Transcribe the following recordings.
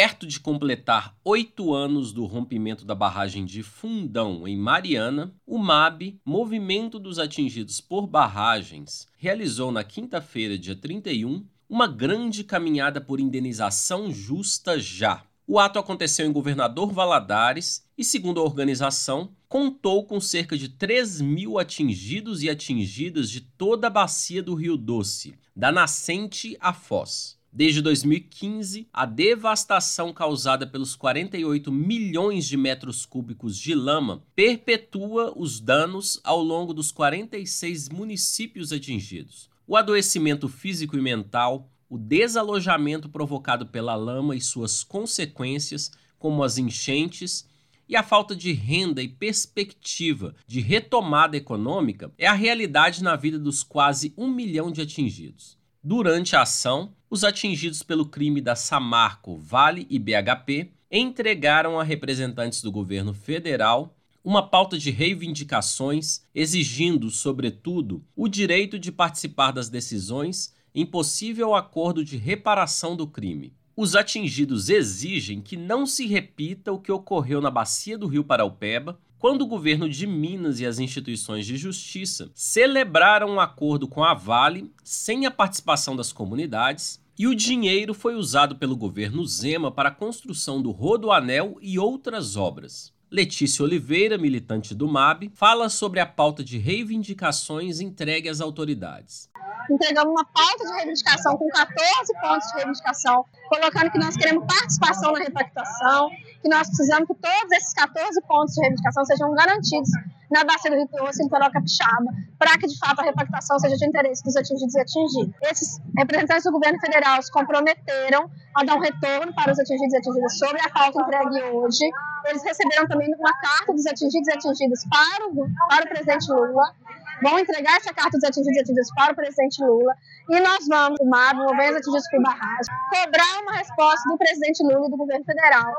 Perto de completar oito anos do rompimento da barragem de Fundão, em Mariana, o MAB, Movimento dos Atingidos por Barragens, realizou na quinta-feira, dia 31, uma grande caminhada por indenização justa já. O ato aconteceu em Governador Valadares e, segundo a organização, contou com cerca de 3 mil atingidos e atingidas de toda a bacia do Rio Doce, da nascente à foz. Desde 2015, a devastação causada pelos 48 milhões de metros cúbicos de lama perpetua os danos ao longo dos 46 municípios atingidos. O adoecimento físico e mental, o desalojamento provocado pela lama e suas consequências, como as enchentes, e a falta de renda e perspectiva de retomada econômica é a realidade na vida dos quase um milhão de atingidos. Durante a ação, os atingidos pelo crime da Samarco, Vale e BHP entregaram a representantes do governo federal uma pauta de reivindicações, exigindo, sobretudo, o direito de participar das decisões em possível acordo de reparação do crime. Os atingidos exigem que não se repita o que ocorreu na bacia do Rio Paraupeba, quando o governo de Minas e as instituições de justiça celebraram um acordo com a Vale sem a participação das comunidades e o dinheiro foi usado pelo governo Zema para a construção do Rodoanel e outras obras. Letícia Oliveira, militante do MAB, fala sobre a pauta de reivindicações entregue às autoridades. Entregamos uma pauta de reivindicação com 14 pontos de reivindicação, colocando que nós queremos participação na repactação, que nós precisamos que todos esses 14 pontos de reivindicação sejam garantidos na bacia do Rio Doce, litoral capixaba, para que de fato a repactação seja de interesse dos atingidos e atingidos. Esses representantes do governo federal se comprometeram a dar um retorno para os atingidos e atingidas sobre a pauta entregue hoje. Eles receberam também uma carta dos atingidos e atingidas para o, para o presidente Lula vão entregar essa carta dos atingidos e para o presidente Lula e nós vamos, MAB, Movendo Atingidos por Barragem, cobrar uma resposta do presidente Lula e do governo federal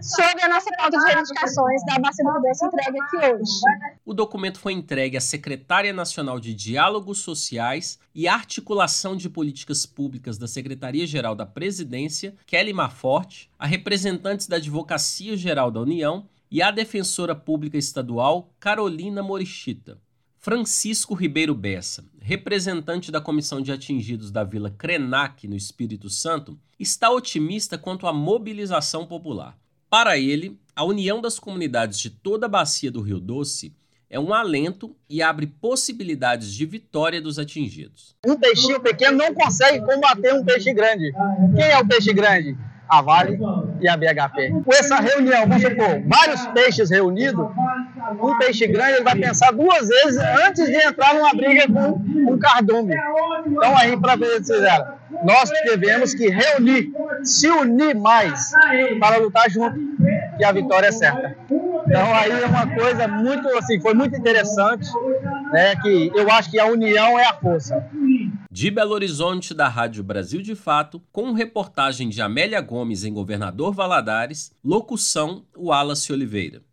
sobre a nossa pauta de reivindicações da Bacia do entregue aqui hoje. O documento foi entregue à Secretária Nacional de Diálogos Sociais e Articulação de Políticas Públicas da Secretaria-Geral da Presidência, Kelly Maforte, a representantes da Advocacia Geral da União e à Defensora Pública Estadual, Carolina Morichita. Francisco Ribeiro Bessa, representante da Comissão de Atingidos da Vila Krenak, no Espírito Santo, está otimista quanto à mobilização popular. Para ele, a união das comunidades de toda a bacia do Rio Doce é um alento e abre possibilidades de vitória dos atingidos. Um peixinho pequeno não consegue combater um peixe grande. Quem é o peixe grande? A Vale e a BHP. Com essa reunião, vamos supor, vários peixes reunidos, um peixe grande ele vai pensar duas vezes antes de entrar numa briga com um cardume. Então aí, para ver se fizeram, nós devemos que reunir, se unir mais para lutar junto, que a vitória é certa. Então aí é uma coisa muito assim, foi muito interessante, né? Que eu acho que a união é a força. De Belo Horizonte, da Rádio Brasil de Fato, com reportagem de Amélia Gomes em Governador Valadares, locução Wallace Oliveira.